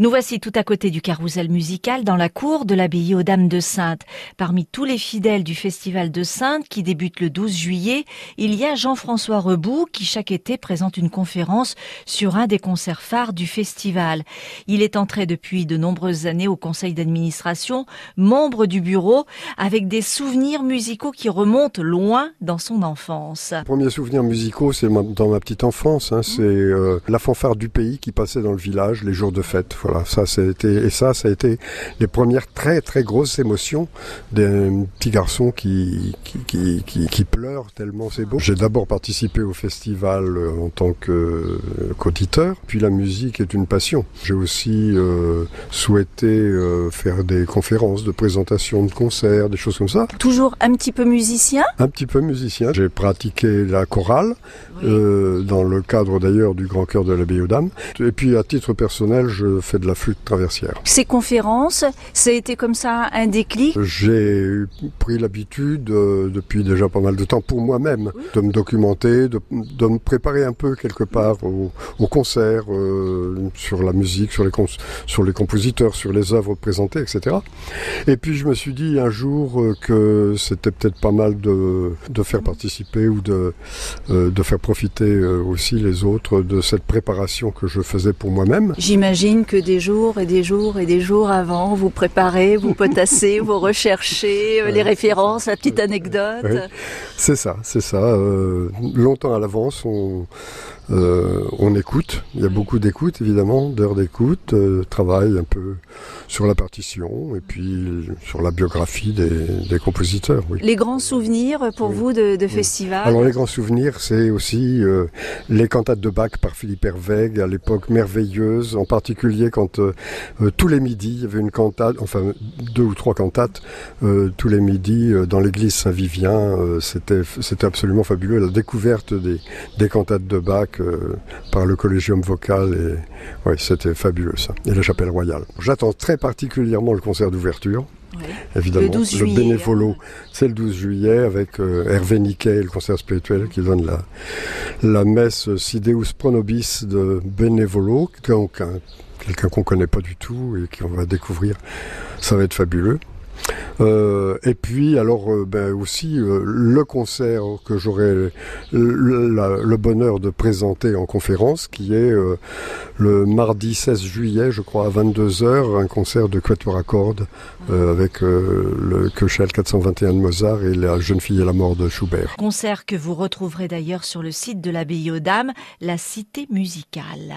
Nous voici tout à côté du carrousel musical dans la cour de l'abbaye aux Dames de Sainte. Parmi tous les fidèles du festival de Sainte qui débute le 12 juillet, il y a Jean-François Rebout qui chaque été présente une conférence sur un des concerts phares du festival. Il est entré depuis de nombreuses années au conseil d'administration, membre du bureau, avec des souvenirs musicaux qui remontent loin dans son enfance. Premiers souvenirs musicaux, c'est dans ma petite enfance. Hein, c'est euh, la fanfare du pays qui passait dans le village les jours de fête. Voilà, ça, ça a été, et ça, ça a été les premières très très grosses émotions d'un petit garçon qui qui, qui, qui, pleure tellement c'est beau. J'ai d'abord participé au festival euh, en tant que qu'auditeur, puis la musique est une passion. J'ai aussi euh, souhaité euh, faire des conférences, de présentations, de concerts, des choses comme ça. Toujours un petit peu musicien? Un petit peu musicien. J'ai pratiqué la chorale, euh, dans le cadre d'ailleurs du Grand Cœur de l'Abbaye aux Dames. Et puis à titre personnel, je fais de la flûte traversière. Ces conférences, ça a été comme ça un déclic? J'ai pris l'habitude euh, depuis déjà pas mal de temps pour moi-même de me documenter, de, de, me préparer un peu quelque part au, au concert, euh, sur la musique, sur les, sur les compositeurs, sur les œuvres présentées, etc. Et puis je me suis dit un jour euh, que c'était peut-être pas mal de, de faire participer ou de, euh, de faire profiter aussi les autres de cette préparation que je faisais pour moi-même. J'imagine que des jours et des jours et des jours avant, vous préparez, vous potassez, vous recherchez euh, les références, la petite anecdote. Oui. C'est ça, c'est ça. Euh, longtemps à l'avance, on, euh, on écoute. Il y a beaucoup d'écoute, évidemment, d'heures d'écoute, euh, travail un peu sur la partition et puis sur la biographie des, des compositeurs. Oui. Les grands souvenirs pour oui. vous de, de oui. festival Alors les grands souvenirs, c'est aussi les cantates de Bach par Philippe Hervègue, à l'époque merveilleuse, en particulier quand euh, euh, tous les midis, il y avait une cantate, enfin deux ou trois cantates, tous les midis dans l'église Saint-Vivien, c'était c'était absolument fabuleux. La découverte des, des cantates de Bach euh, par le Collégium vocal ouais, c'était fabuleux ça. Et la chapelle royale. J'attends très particulièrement le concert d'ouverture. Évidemment, le, 12 juillet, le bénévolo, c'est le 12 juillet avec euh, Hervé Niquet, le concert spirituel qui donne la, la messe Sideus Pronobis de bénévolo, donc quelqu'un qu'on connaît pas du tout et qu'on va découvrir. Ça va être fabuleux. Euh, et puis alors euh, ben, aussi euh, le concert que j'aurai le, bonheur de présenter en conférence qui est euh, le mardi 16 juillet je crois à 22h un concert de quatuor à cordes euh, avec le Köchel 421 de Mozart et la jeune fille et la mort de Schubert. Concert que vous retrouverez d'ailleurs sur le site de l'abbaye aux Dames, la cité musicale.